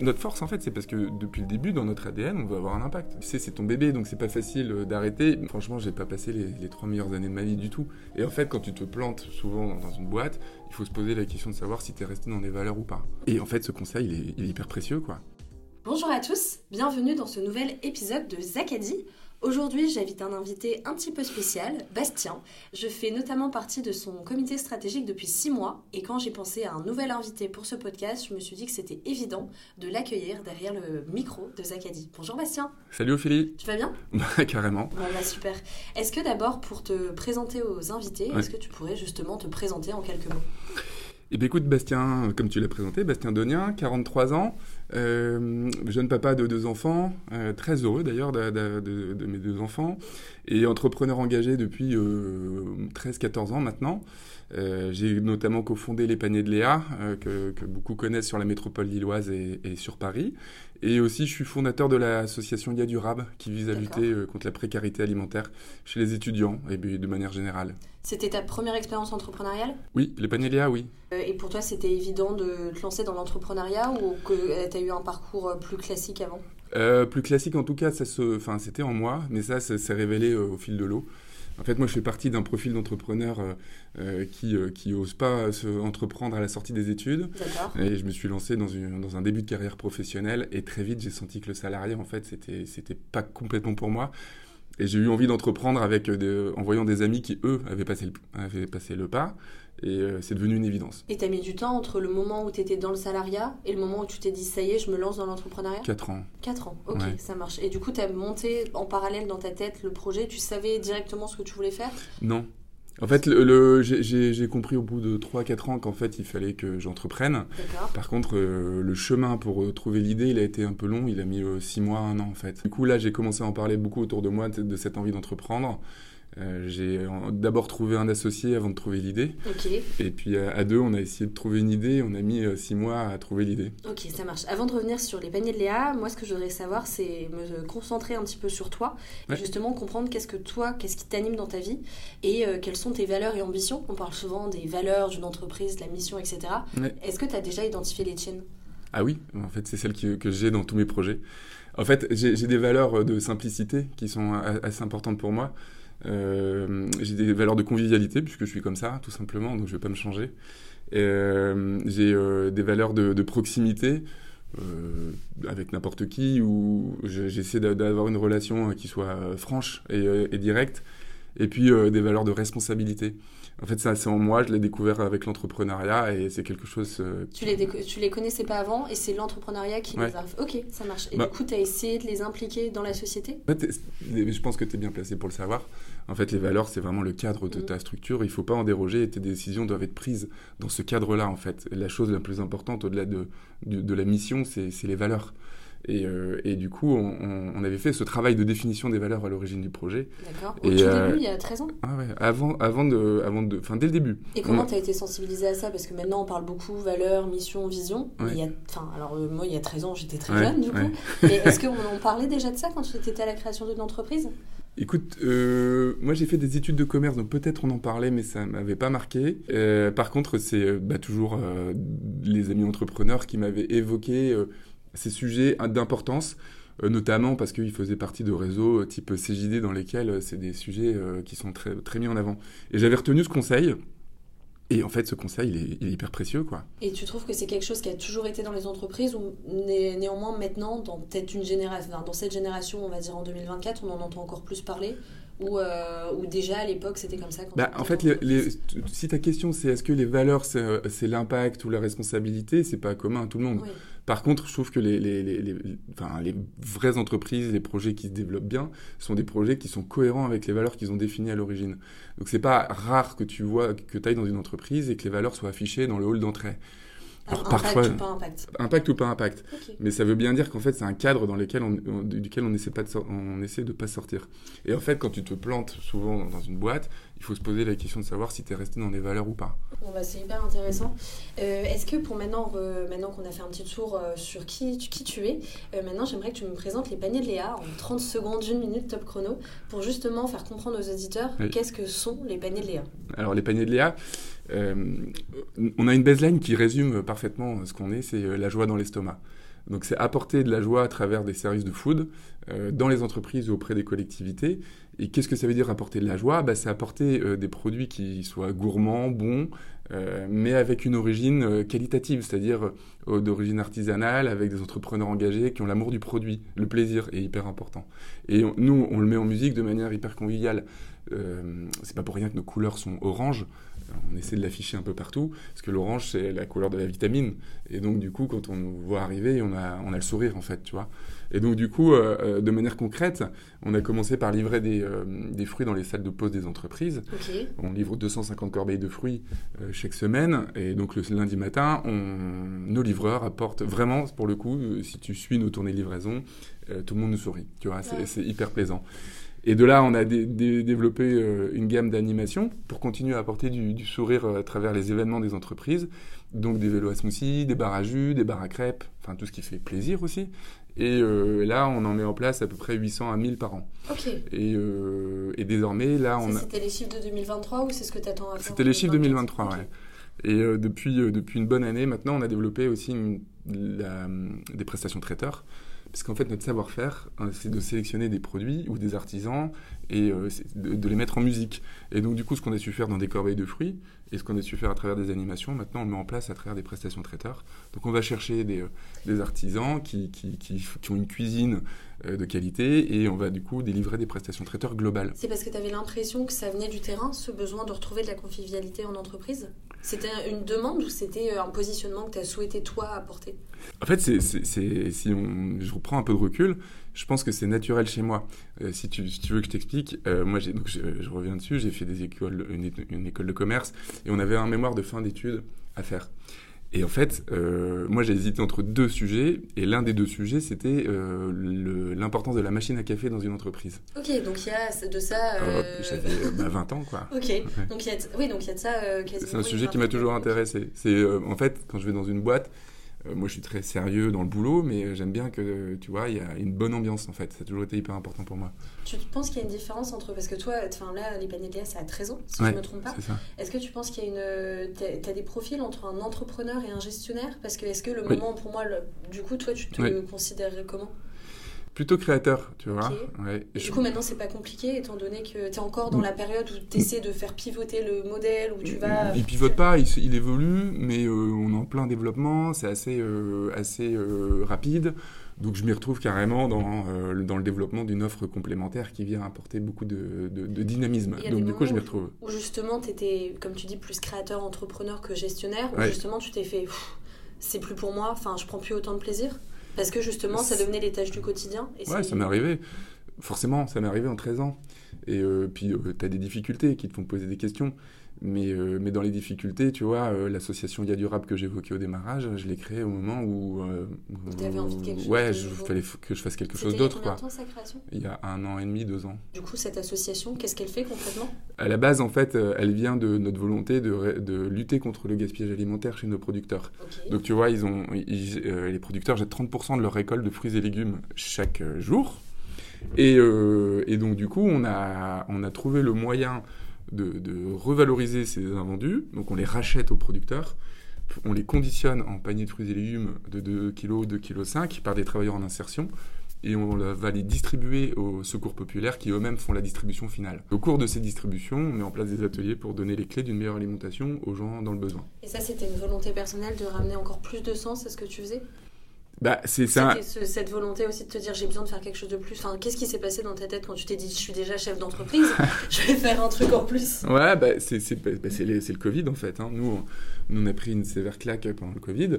Notre force, en fait, c'est parce que depuis le début, dans notre ADN, on veut avoir un impact. Tu sais, c'est ton bébé, donc c'est pas facile euh, d'arrêter. Franchement, j'ai pas passé les, trois meilleures années de ma vie du tout. Et en fait, quand tu te plantes souvent dans une boîte, il faut se poser la question de savoir si t'es resté dans les valeurs ou pas. Et en fait, ce conseil, il est, il est hyper précieux, quoi. Bonjour à tous, bienvenue dans ce nouvel épisode de Zakadi. Aujourd'hui, j'invite un invité un petit peu spécial, Bastien. Je fais notamment partie de son comité stratégique depuis six mois et quand j'ai pensé à un nouvel invité pour ce podcast, je me suis dit que c'était évident de l'accueillir derrière le micro de Zakadi. Bonjour Bastien. Salut Ophélie. Tu vas bien? Bah, Carrément. Bon, bah, super. Est-ce que d'abord, pour te présenter aux invités, est-ce que tu pourrais justement te présenter en quelques mots? Eh bien, écoute, Bastien, comme tu l'as présenté, Bastien Donien, 43 ans, euh, jeune papa de deux enfants, euh, très heureux d'ailleurs de, mes deux enfants, et entrepreneur engagé depuis 13-14 euh, ans maintenant. J'ai notamment cofondé les paniers de Léa, que, beaucoup connaissent sur la métropole lilloise et, et, sur Paris. Et aussi, je suis fondateur de l'association Lia Durable, qui vise à lutter contre la précarité alimentaire chez les étudiants et de manière générale. C'était ta première expérience entrepreneuriale? Oui, les paniers Léa, oui. et pour toi, c'était évident de te lancer dans l'entrepreneuriat ou que tu as eu un parcours euh, plus classique avant? Euh, Plus classique, en tout cas, ça se... enfin, c'était en moi, mais ça, ça s'est révélé euh, au fil de l'eau. En fait, moi, je fais partie d'un profil d'entrepreneur qui qui ose pas se entreprendre à la sortie des études. Et je me suis lancé dans, une, dans un début de carrière professionnelle et très vite, j'ai senti que le salarié, en fait, c'était c'était pas complètement pour moi. Et j'ai eu envie d'entreprendre avec en voyant des amis qui, eux, avaient passé le, avaient passé le pas. Et euh, c'est devenu une évidence. Et tu as mis du temps entre le moment où tu étais dans le salariat et le moment où tu t'es dit ça y est, je me lance dans l'entrepreneuriat? Quatre ans. Quatre ans, ok, ça marche. Et du coup, tu as monté en parallèle dans ta tête le projet, tu savais directement ce que tu voulais faire? Non. En fait, le, j'ai compris au bout de 3-4 ans qu'en fait, il fallait que j'entreprenne. Par contre, euh, le chemin pour euh, trouver l'idée, il a été un peu long. Il a mis 6 mois, 1 an en fait. Du coup, là, j'ai commencé à en parler beaucoup autour de moi de cette envie d'entreprendre. Euh, j'ai d'abord trouvé un associé avant de trouver l'idée. Et puis à, deux, on a essayé de trouver une idée. On a mis euh, six mois à trouver l'idée. Ok, ça marche. Avant de revenir sur les paniers de Léa, moi ce que je voudrais savoir, c'est me concentrer un petit peu sur toi. Et justement comprendre qu'est-ce que toi, qu'est-ce qui t'anime dans ta vie et euh, quelles sont tes valeurs et ambitions. On parle souvent des valeurs d'une entreprise, de la mission, etc. Est-ce que tu as déjà identifié les tiennes? Ah oui, en fait, c'est celles que j'ai dans tous mes projets. En fait, j'ai des valeurs de simplicité qui sont assez importantes pour moi. Euh, j'ai des valeurs de convivialité, puisque je suis comme ça, tout simplement, donc je ne vais pas me changer. Euh, j'ai euh, des valeurs de, proximité, avec n'importe qui, où j'essaie d'avoir une relation qui soit franche et, directe, et puis des valeurs de responsabilité. En fait, c'est en moi, je l'ai découvert avec l'entrepreneuriat et c'est quelque chose. Tu, les tu les connaissais pas avant et c'est l'entrepreneuriat qui les a. Ok, ça marche. Et bah du coup, tu as essayé de les impliquer dans la société? En fait, Je pense que tu es bien placé pour le savoir. En fait, les valeurs, c'est vraiment le cadre de ta structure. Il ne faut pas en déroger et tes décisions doivent être prises dans ce cadre-là, en fait. la chose la plus importante, au-delà de, de, la mission, c'est les valeurs. Et, euh, et, du coup, on, avait fait ce travail de définition des valeurs à l'origine du projet. D'accord. Au tout euh, début, il y a 13 ans Ah ouais, avant, avant de, avant de, enfin, dès le début. Et comment tu as été sensibilisé à ça? Parce que maintenant, on parle beaucoup valeurs, mission, vision. Il y a, enfin, alors, euh, moi, il y a 13 ans, j'étais très jeune, du coup. Mais est-ce qu'on on parlait déjà de ça quand tu étais à la création d'une entreprise? Écoute, euh, moi j'ai fait des études de commerce, donc peut-être on en parlait, mais ça m'avait pas marqué. Euh, par contre, c'est bah, toujours les amis entrepreneurs qui m'avaient évoqué ces sujets d'importance, notamment parce qu'ils faisaient partie de réseaux type CJD dans lesquels c'est des sujets qui sont très, très mis en avant. Et j'avais retenu ce conseil. Et en fait, ce conseil, il est, hyper précieux, quoi. Et tu trouves que c'est quelque chose qui a toujours été dans les entreprises ou néanmoins maintenant, dans peut-être une génération, dans cette génération, on va dire en 2024, on en entend encore plus parler ou, euh, ou déjà à l'époque c'était comme ça bah, En fait, si ta question c'est est-ce que les valeurs c'est l'impact ou la responsabilité, c'est pas commun à tout le monde. Par contre, je trouve que les, vraies entreprises, les projets qui se développent bien, sont des projets qui sont cohérents avec les valeurs qu'ils ont définies à l'origine. Donc c'est pas rare que tu vois que tu ailles dans une entreprise et que les valeurs soient affichées dans le hall d'entrée. Alors, parfois, impact ou pas impact Impact ou pas impact. Mais ça veut bien dire qu'en fait, c'est un cadre dans lequel on, duquel on essaie, pas de, on essaie de pas sortir. Et en fait, quand tu te plantes souvent dans une boîte, il faut se poser la question de savoir si tu es resté dans les valeurs ou pas. Bon, bah, c'est hyper intéressant. Euh, est-ce que pour maintenant, maintenant qu'on a fait un petit tour euh, sur qui, qui tu es, euh, maintenant j'aimerais que tu me présentes les paniers de Léa en 30 secondes, une minute top chrono, pour justement faire comprendre aux auditeurs qu'est-ce que sont les paniers de Léa. Alors les paniers de Léa, on a une baseline qui résume parfaitement ce qu'on est, c'est euh, la joie dans l'estomac. Donc c'est apporter de la joie à travers des services de food dans les entreprises ou auprès des collectivités. Et qu'est-ce que ça veut dire apporter de la joie? Bah, C'est apporter des produits qui soient gourmands, bons, mais avec une origine qualitative, c'est-à-dire d'origine artisanale, avec des entrepreneurs engagés qui ont l'amour du produit. Le plaisir est hyper important. Et nous, on le met en musique de manière hyper conviviale. c'est pas pour rien que nos couleurs sont orange on essaie de l'afficher un peu partout, parce que l'orange, c'est la couleur de la vitamine. Et donc, du coup, quand on nous voit arriver, on a, on a le sourire, en fait, tu vois. Et donc, du coup, euh, euh, de manière concrète, on a commencé par livrer des, euh, des fruits dans les salles de pause des entreprises. On livre 250 corbeilles de fruits chaque semaine. Et donc, le lundi matin, on, nos livreurs apportent vraiment, pour le coup, si tu suis nos tournées de livraison, tout le monde nous sourit. Tu vois, c'est hyper plaisant. Et de là, on a développé euh, une gamme d'animations pour continuer à apporter du, sourire euh, à travers les événements des entreprises. Donc des vélos à smoothie, des bars à jus, des bars à crêpes, enfin tout ce qui fait plaisir aussi. Et euh, là, on en met en place à peu près 800 à 1000 par an. Ok. Et, et désormais, là, on a... C'était les chiffres de 2023 ou c'est ce que tu attends à faire C'était les chiffres de 2023, ouais. Et depuis, depuis une bonne année, maintenant, on a développé aussi des prestations traiteurs. Parce qu'en fait, notre savoir-faire, hein, c'est de sélectionner des produits ou des artisans et euh, de, les mettre en musique. Et donc, du coup, ce qu'on a su faire dans des corbeilles de fruits et ce qu'on a su faire à travers des animations, maintenant, on le met en place à travers des prestations traiteurs. Donc, on va chercher des, euh, artisans qui, ont une cuisine euh, de qualité et on va, du coup, délivrer des prestations traiteurs globales. C'est parce que tu avais l'impression que ça venait du terrain, ce besoin de retrouver de la convivialité en entreprise? C'était une demande ou c'était un positionnement que tu as souhaité, toi, apporter? En fait, si je reprends un peu de recul, je pense que c'est naturel chez moi. Euh, si, tu, veux que je t'explique, euh, moi, donc je, reviens dessus, j'ai fait des écoles, une, école de commerce et on avait un mémoire de fin d'études à faire. Et en fait, euh, moi, j'ai hésité entre deux sujets, et l'un des deux sujets, c'était l'importance de la machine à café dans une entreprise. Ok, donc il y a de ça. J'avais 20 bah, ans, quoi. Ok, donc il y a, oui, donc il y a de ça quasiment. C'est un sujet qui m'a toujours intéressé. C'est en fait, quand je vais dans une boîte, euh, moi, je suis très sérieux dans le boulot, mais j'aime bien que, tu vois, il y a une bonne ambiance, en fait. Ça a toujours été hyper important pour moi. Tu penses qu'il y a une différence entre... Parce que toi, enfin là, les paniers de c'est à 13 ans, si je ne me trompe pas. Est-ce que tu penses qu'il y a une... Tu as, des profils entre un entrepreneur et un gestionnaire? Parce que est-ce que le moment, pour moi, du coup, toi, tu te considérerais comment? Plutôt créateur, tu vois. Ouais. du coup, maintenant, c'est pas compliqué, étant donné que tu es encore dans la période où tu essaies de faire pivoter le modèle, où tu vas... Il pivote pas, il, évolue, mais euh, on est en plein développement, c'est assez, euh, assez euh, rapide. Donc je m'y retrouve carrément dans, dans le développement d'une offre complémentaire qui vient apporter beaucoup de, de, dynamisme. Donc du coup, je m'y retrouve. Où justement, tu étais, comme tu dis, plus créateur, entrepreneur que gestionnaire, où justement, tu t'es fait, c'est plus pour moi, enfin, je prends plus autant de plaisir parce que justement, ça devenait les tâches du quotidien. Et ouais, ça m'est arrivé. Forcément, ça m'est arrivé en 13 ans. Et euh, puis, euh, tu as des difficultés qui te font poser des questions. Mais, euh, mais dans les difficultés, tu vois, euh, l'association Dia Durable que j'évoquais au démarrage, je l'ai créée au moment où. Euh, tu avais envie de quelque chose Ouais, il fallait que je fasse quelque chose d'autre. Il y a combien de temps sa création? Il y a un an et demi, deux ans. Du coup, cette association, qu'est-ce qu'elle fait concrètement? À la base, en fait, elle vient de notre volonté de, de lutter contre le gaspillage alimentaire chez nos producteurs. Donc, tu vois, ils ont, les producteurs jettent 30% de leur récolte de fruits et légumes chaque jour. Et, et, donc, du coup, on a, on a trouvé le moyen de, revaloriser ces invendus. Donc on les rachète aux producteurs, on les conditionne en paniers de fruits et légumes de 2 kg, 2 kg 5 par des travailleurs en insertion et on va les distribuer aux secours populaires qui eux-mêmes font la distribution finale. Au cours de ces distributions, on met en place des ateliers pour donner les clés d'une meilleure alimentation aux gens dans le besoin. Et ça, c'était une volonté personnelle de ramener encore plus de sens à ce que tu faisais? Bah, c'est ça. cette volonté aussi de te dire j'ai besoin de faire quelque chose de plus. Enfin, qu'est-ce qui s'est passé dans ta tête quand tu t'es dit je suis déjà chef d'entreprise, je vais faire un truc en plus? Ouais, bah, c'est bah, le Covid en fait. Hein. Nous, on, on, a pris une sévère claque pendant le Covid.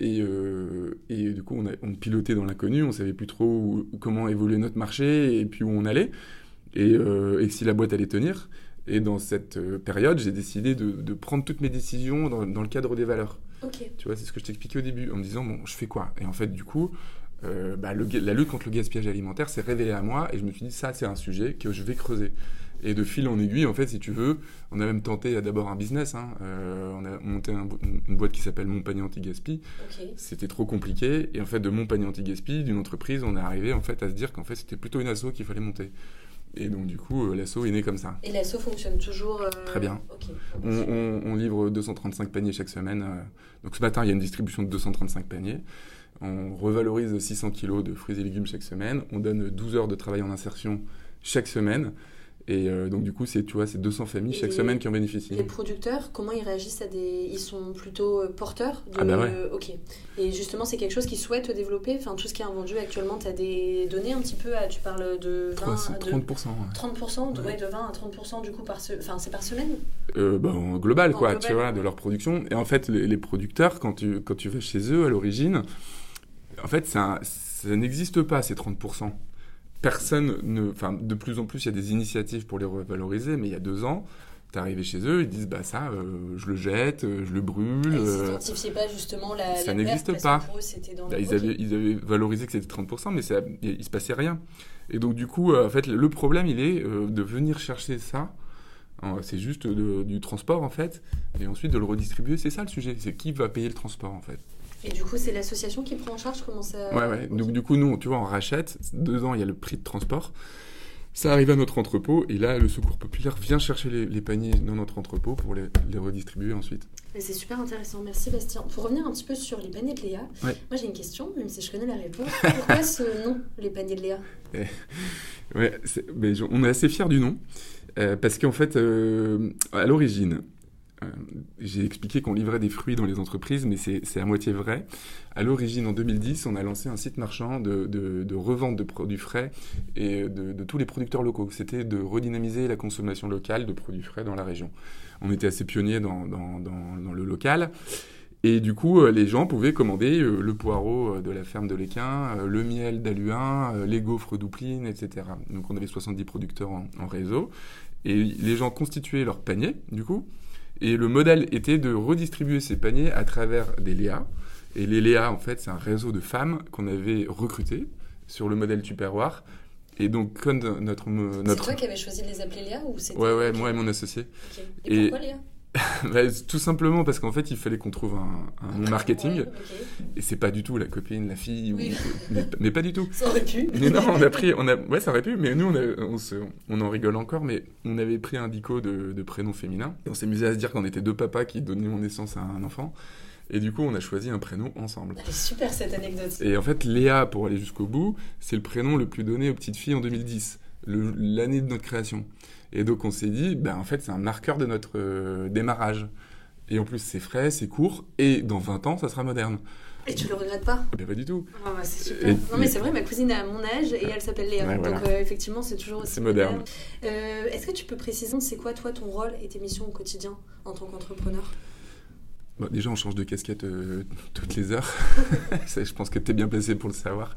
Et, euh, et du coup, on, a, on pilotait dans l'inconnu, on savait plus trop comment évoluer notre marché et puis où on allait. Et, euh, et si la boîte allait tenir. Et dans cette euh, période, j'ai décidé de, de, prendre toutes mes décisions dans, dans le cadre des valeurs. Tu vois, c'est ce que je t'expliquais au début, en me disant, bon, je fais quoi? Et en fait, du coup, euh, bah, la lutte contre le gaspillage alimentaire s'est révélée à moi et je me suis dit, ça, c'est un sujet que je vais creuser. Et de fil en aiguille, en fait, si tu veux, on a même tenté d'abord un business. Hein. Euh, on a monté une boîte qui s'appelle Mon Panier Anti-Gaspi. C'était trop compliqué. Et en fait, de Mon Panier Anti-Gaspi, d'une entreprise, on est arrivé en fait, à se dire qu'en fait, c'était plutôt une asso qu'il fallait monter. Et donc, du coup, euh, l'assaut est né comme ça. Et l'assaut fonctionne toujours euh, Très bien. On, livre 235 paniers chaque semaine. Euh. Donc, ce matin, il y a une distribution de 235 paniers. On revalorise 600 kilos de fruits et légumes chaque semaine. On donne 12 heures de travail en insertion chaque semaine. Et euh, donc, du coup, c'est, tu vois, c'est 200 familles chaque semaine qui en bénéficient. Les producteurs, comment ils réagissent à des... Ils sont plutôt euh, porteurs de... Ah bah ouais. Ok. Et justement, c'est quelque chose qu'ils souhaitent développer Enfin, tout ce qui est vendu actuellement, tu as des données un petit peu à... Tu parles de 20 30%. à de... 30%, ouais. 30%, de, Ouais. ouais, de 20 à 30% du coup par, se- enfin, c'est par semaine? Euh, bah, en global, En quoi, global. tu vois, de leur production. Et en fait, les, les producteurs, quand tu, quand tu vas chez eux, à l'origine, en fait, ça, ça n'existe pas, ces 30%. Personne ne... Enfin, de plus en plus, il y a des initiatives pour les revaloriser, mais il y a deux ans, t'es arrivé chez eux, ils disent, bah ça, euh, je le jette, euh, je le brûle. Euh, n'identifiaient pas justement la, ça n'existe pas. dans Bah, ils, avaient, ils avaient valorisé que c'était 30%, mais ça, il, se passait rien. Et donc, du coup, en fait, le problème, il est de venir chercher ça. C'est juste de- du transport, en fait, et ensuite de le redistribuer. C'est ça le sujet. C'est qui va payer le transport, en fait? Et du coup, c'est l'association qui prend en charge comment ça... Ouais, ouais. Donc, du coup, nous, tu vois, on rachète. Deux ans, il y a le prix de transport. Ça arrive à notre entrepôt, et là, le Secours Populaire vient chercher les, les paniers dans notre entrepôt pour les, les redistribuer ensuite. C'est super intéressant, merci Bastien. Pour revenir un petit peu sur les paniers de Léa, Ouais. moi j'ai une question, même si je connais la réponse. Pourquoi ce nom, les paniers de Léa? Ouais, c'est- mais je- on est assez fiers du nom, euh, parce qu'en fait, euh, à l'origine, j'ai expliqué qu'on livrait des fruits dans les entreprises, mais c'est à moitié vrai. À l'origine, en 2010, on a lancé un site marchand de, revente de produits frais et de, de tous les producteurs locaux. C'était de redynamiser la consommation locale de produits frais dans la région. On était assez pionniers dans, le local. Et du coup, euh, les gens pouvaient commander euh, le poireau euh, de la ferme de l'Équin, euh, le miel d'Aluin, euh, les gaufres d'Oupline, etc. Donc on avait 70 producteurs en, en réseau. Et les gens constituaient leur panier, du coup. Et le modèle était de redistribuer ces paniers à travers des Léa. Et les Léa, en fait, c'est un réseau de femmes qu'on avait recruté sur le modèle Tupperware. Et donc, comme notre... C'est notre... toi qui avais choisi de les appeler Léa ou c'était... Ouais, ouais, moi et mon associé. Et, Et- pourquoi Léa Bah, tout simplement parce qu'en fait, il fallait qu'on trouve un, un nom marketing. Ouais, ok. Et c'est pas du tout la copine, la fille, ou- mais, mais pas du tout. Ça aurait pu. Mais non, on a pris, on a, ouais, ça aurait pu, mais nous, on, a- on, se- on en rigole encore, mais on avait pris un dico de, de prénom féminin. Et on s'amusait à se dire qu'on était deux papas qui donnions naissance à un enfant. Et du coup, on a choisi un prénom ensemble. Est super cette anecdote. Et en fait, Léa, pour aller jusqu'au bout, c'est le prénom le plus donné aux petites filles en 2010, le- l'année de notre création. Et donc, on s'est dit, ben, en fait, c'est un marqueur de notre euh, démarrage. Et en plus, c'est frais, c'est court, et dans 20 ans, ça sera moderne. Et tu le regrettes pas? Ben, pas du tout. Ah bah, c'est super. Et- non mais c'est vrai, ma cousine a mon âge et elle s'appelle Léa. Ouais, Donc voilà. euh, effectivement, c'est toujours aussi C'est moderne. Euh, Est-ce que tu peux préciser, c'est quoi toi ton rôle et tes missions au quotidien en tant qu'entrepreneur? Bon, déjà, on change de casquette euh, toutes les heures. Je pense que tu es bien placé pour le savoir.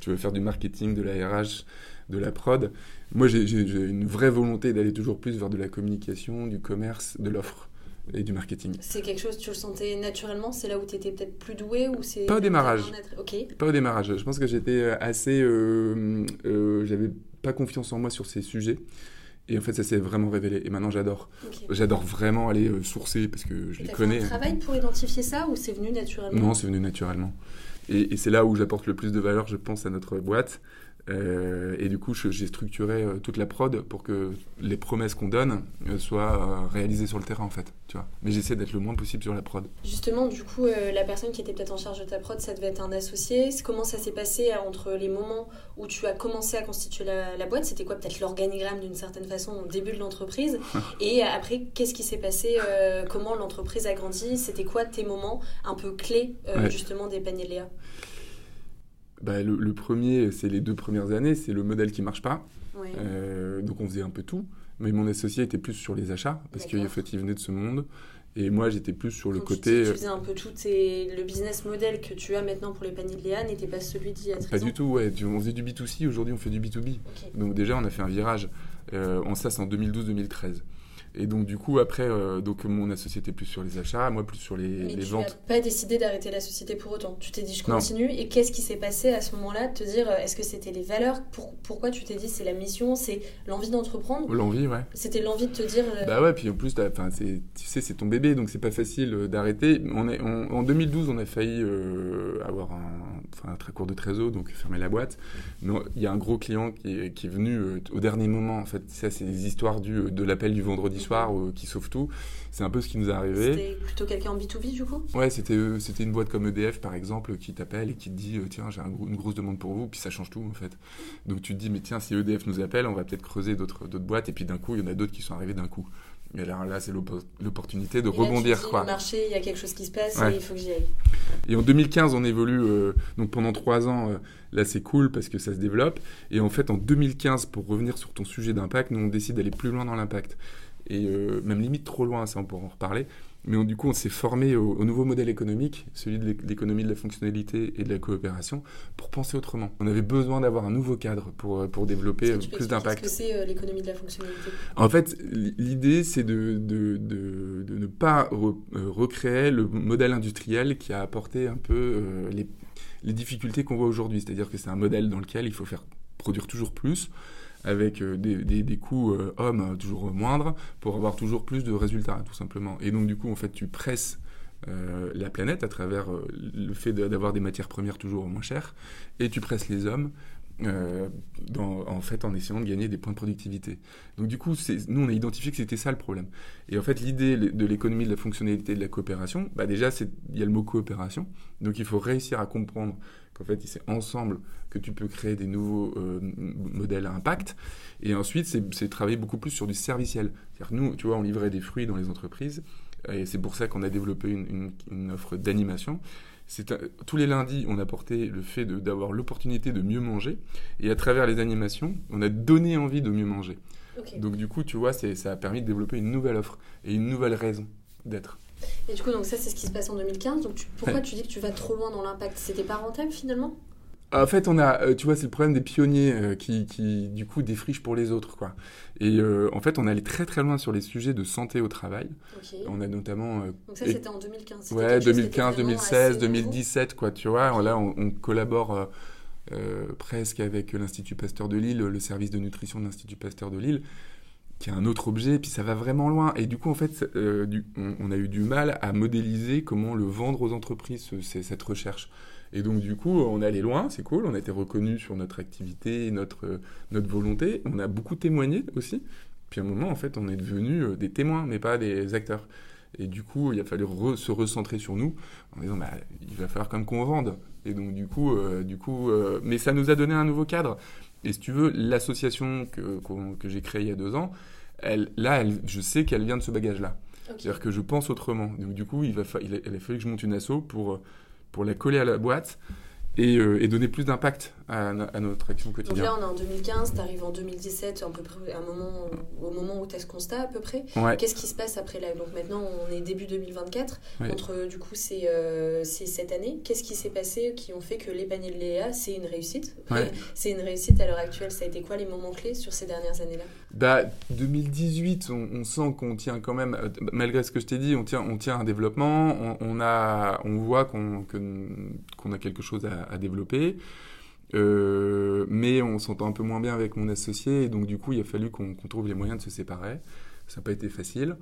Tu veux faire du marketing, de la RH, de la prod. Moi, j'ai une vraie volonté d'aller toujours plus vers de la communication, du commerce, de l'offre et du marketing. C'est quelque chose, tu le sentais naturellement C'est là où tu étais peut-être plus doué ou c'est Pas au démarrage. Pas au démarrage. Je pense que j'étais euh, assez. euh, euh, J'avais pas confiance en moi sur ces sujets. Et en fait, ça s'est vraiment révélé. Et maintenant, j'adore. J'adore vraiment aller euh, sourcer parce que je Et les connais. fait un travail pour identifier ça ou c'est venu naturellement? Non, c'est venu naturellement. Et, et c'est là où j'apporte le plus de valeur, je pense, à notre boîte. Euh, et du coup, j'ai structuré euh, toute la prod pour que les promesses qu'on donne euh, soient réalisées sur le terrain, en fait. Tu vois. Mais j'essaie d'être le moins possible sur la prod. Justement, du coup, euh, la personne qui était peut-être en charge de ta prod, ça devait être un associé. Comment ça s'est passé entre les moments où tu as commencé à constituer la, la boîte? C'était quoi peut-être l'organigramme d'une certaine façon au début de l'entreprise? Et après, qu'est-ce qui s'est passé euh, Comment l'entreprise a grandi? C'était quoi tes moments un peu clés Ouais. justement des paniers Léa? Bah, le, le premier, c'est les deux premières années, c'est le modèle qui marche pas. Ouais. Euh, donc on faisait un peu tout. Mais mon associé était plus sur les achats, parce qu'en D'accord. fait, il venait de ce monde. Et moi, j'étais plus sur le tu côté. dis que euh, Tu faisais un peu tout, et le business model que tu as maintenant pour les paniers de Léa n'était pas celui d'il y a 13 Pas ans du tout, ouais. Tu- On faisait du B2C, aujourd'hui, on fait du B2B. Ok. Donc déjà, on a fait un virage. Euh, en ça, c'est en 2012-2013. Et donc du coup, après, euh, donc mon associé était plus sur les achats, moi plus sur les, Mais les tu ventes. n'as pas décidé d'arrêter la société pour autant. Tu t'es dit je Non. continue. Et qu'est-ce qui s'est passé à ce moment-là de te dire euh, est-ce que c'était les valeurs? Pour- Pourquoi tu t'es dit c'est la mission, c'est l'envie d'entreprendre? L'envie, ouais. C'était l'envie de te dire euh, Bah ouais, puis en plus, tu sais, c'est ton bébé, donc c'est pas facile d'arrêter. On est, on- en 2012, on a failli euh, avoir un, un très court de trésor, donc fermer la boîte. Mais il y a un gros client qui est, qui est venu au dernier moment, en fait. Ça, c'est des histoires du, de l'appel du vendredi soir qui sauve tout. C'est un peu ce qui nous est arrivé. C'était plutôt quelqu'un en B2B du coup? Ouais, c'était c'était une boîte comme EDF par exemple qui t'appelle et qui te dit tiens j'ai une grosse demande pour vous, puis ça change tout en fait. Donc tu te dis mais tiens si EDF nous appelle, on va peut-être creuser d'autres d'autres boîtes et puis d'un coup il y en a d'autres qui sont arrivés d'un coup. Et là, là c'est l'opportunité de rebondir. quoi. Le marché, il y a quelque chose qui se passe et il faut que j'y aille. Et en 2015, on évolue. Euh, donc pendant trois ans, euh, là, c'est cool parce que ça se développe. Et en fait, en 2015, pour revenir sur ton sujet d'impact, nous, on décide d'aller plus loin dans l'impact. Et euh, même limite trop loin, ça, on pourra en reparler. Mais du coup, on s'est formé au, nouveau modèle économique, celui de l'économie de la fonctionnalité et de la coopération, pour penser autrement. On avait besoin d'avoir un nouveau cadre pour, pour développer plus d'impact. Qu'est-ce que c'est euh, l'économie de la fonctionnalité? En fait, l'idée, c'est de, de, de, de, ne pas euh, recréer le modèle industriel qui a apporté un peu euh, les, les difficultés qu'on voit aujourd'hui. C'est-à-dire que c'est un modèle dans lequel il faut faire produire toujours plus avec euh, des, coûts euh, hommes toujours moindres pour avoir toujours plus de résultats, tout simplement. Et donc, du coup, en fait, tu presses euh, la planète à travers le fait d'avoir des matières premières toujours moins chères, et tu presses les hommes dans, en fait en essayant de gagner des points de productivité. Donc du coup, nous on a identifié que c'était ça le problème. Et en fait, l'idée de l'économie de la fonctionnalité de la coopération, bah déjà, il y a le mot coopération. Donc il faut réussir à comprendre en fait, c'est ensemble que tu peux créer des nouveaux euh, modèles à impact. Et ensuite, c'est travailler beaucoup plus sur du serviciel. C'est-à-dire nous, tu vois, on livrait des fruits dans les entreprises. Et c'est pour ça qu'on a développé une, offre d'animation. Tous les lundis, on apportait le fait d'avoir l'opportunité de mieux manger. Et à travers les animations, on a donné envie de mieux manger. Donc du coup, tu vois, ça a permis de développer une nouvelle offre et une nouvelle raison d'être. Et du coup, donc ça, c'est ce qui se passe en 2015. Donc, pourquoi tu dis que tu vas trop loin dans l'impact? C'était pas rentable finalement? En fait, on a, euh, tu vois, c'est le problème des pionniers euh, qui, qui, du coup, défrichent pour les autres, quoi. Et euh, en fait, on allait très très loin sur les sujets de santé au travail. On a notamment. Donc ça, c'était en 2015. Ouais, 2015, 2016, 2017, quoi. Tu vois, là, on, on collabore presque avec l'Institut Pasteur de Lille, le service de nutrition de l'Institut Pasteur de Lille qui est un autre objet, puis ça va vraiment loin. Et du coup, en fait, euh, on, a eu du mal à modéliser comment le vendre aux entreprises, cette recherche. Et donc, du coup, on est allé loin, c'est cool, on a été reconnu sur notre activité, notre, notre volonté, on a beaucoup témoigné aussi. Puis à un moment, en fait, on est devenu euh, des témoins, mais pas des acteurs. Et du coup, il a fallu se recentrer sur nous en disant, bah, il va falloir quand même qu'on vende. Et donc, du coup, euh, du coup mais ça nous a donné un nouveau cadre. Et si tu veux, l'association que, que j'ai créée il y a deux ans, elle, là, elle, je sais qu'elle vient de ce bagage-là. C'est-à-dire que je pense autrement. Donc, du coup, il, va il, a, il, a, fallu que je monte une asso pour, pour la coller à la boîte euh, et, donner plus d'impact à, notre action quotidienne. Donc là, on est en 2015, tu arrives en 2017, à peu près, un moment, au moment où tu as ce constat à peu près. Qu'est-ce qui se passe après là Donc maintenant, on est début 2024. Entre, du coup, c'est euh, cette année. Qu'est-ce qui s'est passé qui ont fait que les paniers de Léa, c'est une réussite? C'est une réussite à l'heure actuelle. Ça a été quoi les moments clés sur ces dernières années-là? Bah, 2018, on, sent qu'on tient quand même, euh, malgré ce que je t'ai dit, on tient, on tient un développement. On, a, on voit qu'on qu'on a quelque chose à, à développer. Euh, mais on s'entend un peu moins bien avec mon associé, et donc du coup, il a fallu qu'on trouve les moyens de se séparer. Ça n'a pas été facile.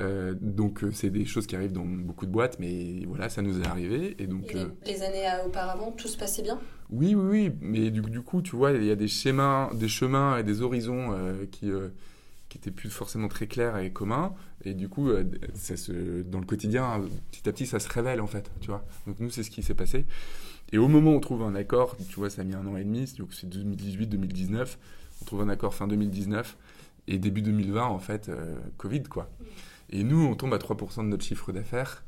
Euh, donc euh, c'est des choses qui arrivent dans beaucoup de boîtes, mais voilà, ça nous est arrivé. Et donc les, années auparavant, tout se passait bien? Oui, oui, oui, mais du, du, coup, tu vois, il y a des schémas, des chemins et des horizons qui qui étaient plus forcément très clairs et communs. Et du coup, ça se, dans le quotidien, petit à petit, ça se révèle en fait, tu vois. Donc nous, c'est ce qui s'est passé. Et au moment où on trouve un accord, tu vois, ça a mis un an et demi, donc c'est 2018-2019, on trouve un accord fin 2019, et début 2020, en fait, euh, Covid, quoi. Et nous, on tombe à 3% de notre chiffre d'affaires.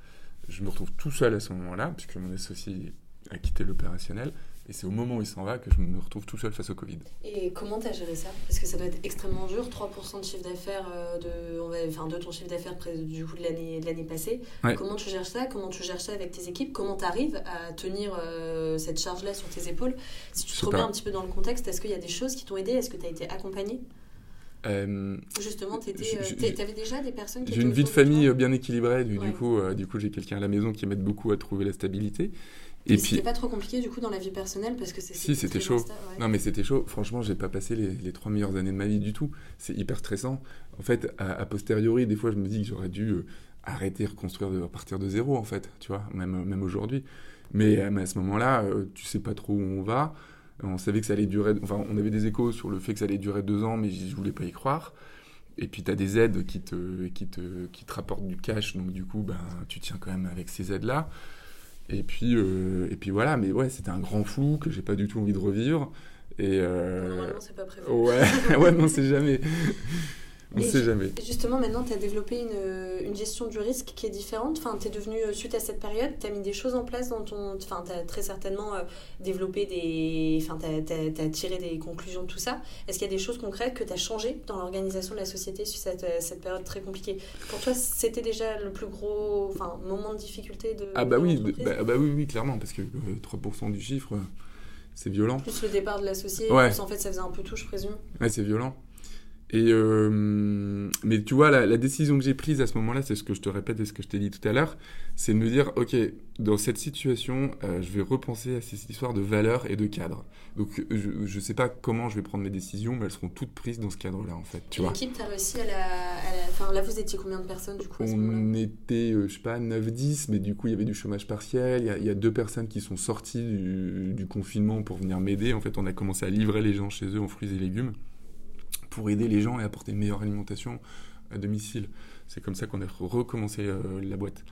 Je me retrouve tout seul à ce moment-là, puisque mon associé a quitté l'opérationnel. Et c'est au moment où il s'en va que je me retrouve tout seul face au Covid. Et comment tu as géré ça? Parce que ça doit être extrêmement dur, 3% de chiffre d'affaires, euh, de, enfin, de ton chiffre d'affaires du coup de l'année passée. Comment tu gères ça? Comment tu gères ça avec tes équipes? Comment tu arrives à tenir euh, cette charge-là sur tes épaules? Si tu te remets un petit peu dans le contexte, est-ce qu'il y a des choses qui t'ont aidé? Est-ce que tu as été accompagné? Euh, Justement, tu avais déjà des personnes qui J'ai une vie de famille bien équilibrée, du, du coup, du coup j'ai quelqu'un à la maison qui m'aide beaucoup à trouver la stabilité. Et, puis c'était pas trop compliqué du coup dans la vie personnelle parce que c'est si c'était chaud. non mais c'était chaud. Franchement j'ai pas passé les, les, trois meilleures années de ma vie du tout. C'est hyper stressant. En fait à, posteriori des fois je me dis que j'aurais dû euh, arrêter reconstruire de, partir de zéro en fait tu vois même même aujourd'hui. Mais, euh, à ce moment-là euh, tu sais pas trop où on va. On savait que ça allait durer enfin on avait des échos sur le fait que ça allait durer deux ans mais je voulais pas y croire. Et puis tu as des aides qui te, qui, te, qui te rapportent du cash, donc du coup, ben, tu tiens quand même avec ces aides-là. Et puis, euh, et puis voilà, mais ouais, c'était un grand flou que j'ai pas du tout envie de revivre. Et euh... Normalement, c'est pas prévu. Ouais, ouais non, c'est jamais. On ne sait jamais. Justement, maintenant, tu as développé une, une, gestion du risque qui est différente. Enfin, tu es devenu, euh, suite à cette période, tu as mis des choses en place dans ton. Enfin, tu as très certainement euh, développé des. Enfin, tu as, tiré des conclusions de tout ça. Est-ce qu'il y a des choses concrètes que tu as changées dans l'organisation de la société sur cette, euh, cette, période très compliquée? Pour toi, c'était déjà le plus gros enfin, moment de difficulté de. Ah, bah oui, bah, bah, oui, oui, clairement, parce que 3% du chiffre. C'est violent. Plus le départ de l'associé, ouais. en fait ça faisait un peu tout, je présume. Ouais, c'est violent. Et euh, mais tu vois, la, décision que j'ai prise à ce moment-là, c'est ce que je te répète et ce que je t'ai dit tout à l'heure, c'est de me dire, ok, dans cette situation, euh, je vais repenser à ces histoires de valeurs et de cadre. Donc, je ne sais pas comment je vais prendre mes décisions, mais elles seront toutes prises dans ce cadre-là, en fait. Tu vois. L'équipe, tu as réussi à la, Enfin, là, vous étiez combien de personnes, du coup On était, euh, je sais pas, 9-10, mais du coup, il y avait du chômage partiel. Il y, a deux personnes qui sont sorties du, du confinement pour venir m'aider. En fait, on a commencé à livrer les gens chez eux en fruits et légumes pour aider les gens et apporter une meilleure alimentation à domicile. C'est comme ça qu'on a recommencé euh, la boîte.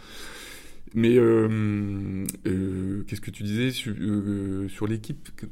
Mais euh, euh, qu'est-ce que tu disais sur, sur l'équipe ouais,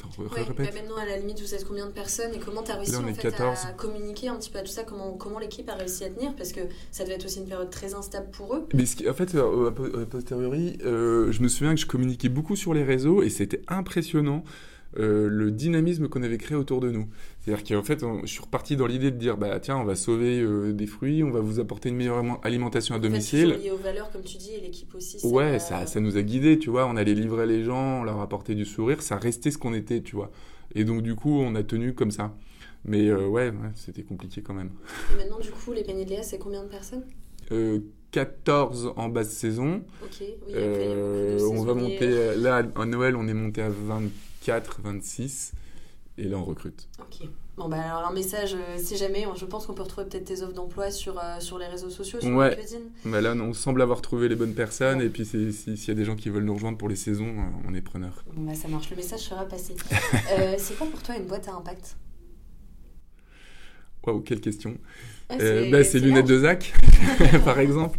bah Maintenant, à la limite, vous savez combien de personnes et comment tu as réussi en fait, à communiquer un petit peu à tout ça Comment, comment l'équipe a réussi à tenir Parce que ça devait être aussi une période très instable pour eux. Mais ce en fait, a posteriori, je me souviens que je communiquais beaucoup sur les réseaux et c'était impressionnant. Le dynamisme qu'on avait créé autour de nous. C'est-à-dire qu'en fait, je suis reparti dans l'idée de dire, bah tiens, on va sauver euh, des fruits, on va vous apporter une meilleure alimentation à domicile. lié aux valeurs, comme tu dis, et l'équipe aussi. ouais, ça, ça nous a guidés, tu vois. On allait livrer les gens, on leur apportait du sourire, ça restait ce qu'on était, tu vois. Et donc, du coup, on a tenu comme ça. Mais euh, ouais, c'était compliqué quand même. Et maintenant, du coup, les paniers de Léa, c'est combien de personnes? Euh, 14 en basse saison. Ok, oui, euh, on va monter, là, à Noël, on est monté à 24, 26. Et là, on recrute. Ok. Bon, bah alors un message, euh, si jamais, je pense qu'on peut retrouver peut-être tes offres d'emploi sur, euh, sur les réseaux sociaux, sur ouais. Bah là, on semble avoir trouvé les bonnes personnes. Et puis, s'il y a des gens qui veulent nous rejoindre pour les saisons, euh, on est preneur. Bon, bah ça marche. Le message sera passé. c'est quoi pour toi une boîte à impact? Waouh, quelle question. Ah, c'est bah, lunettes de Zach, par exemple.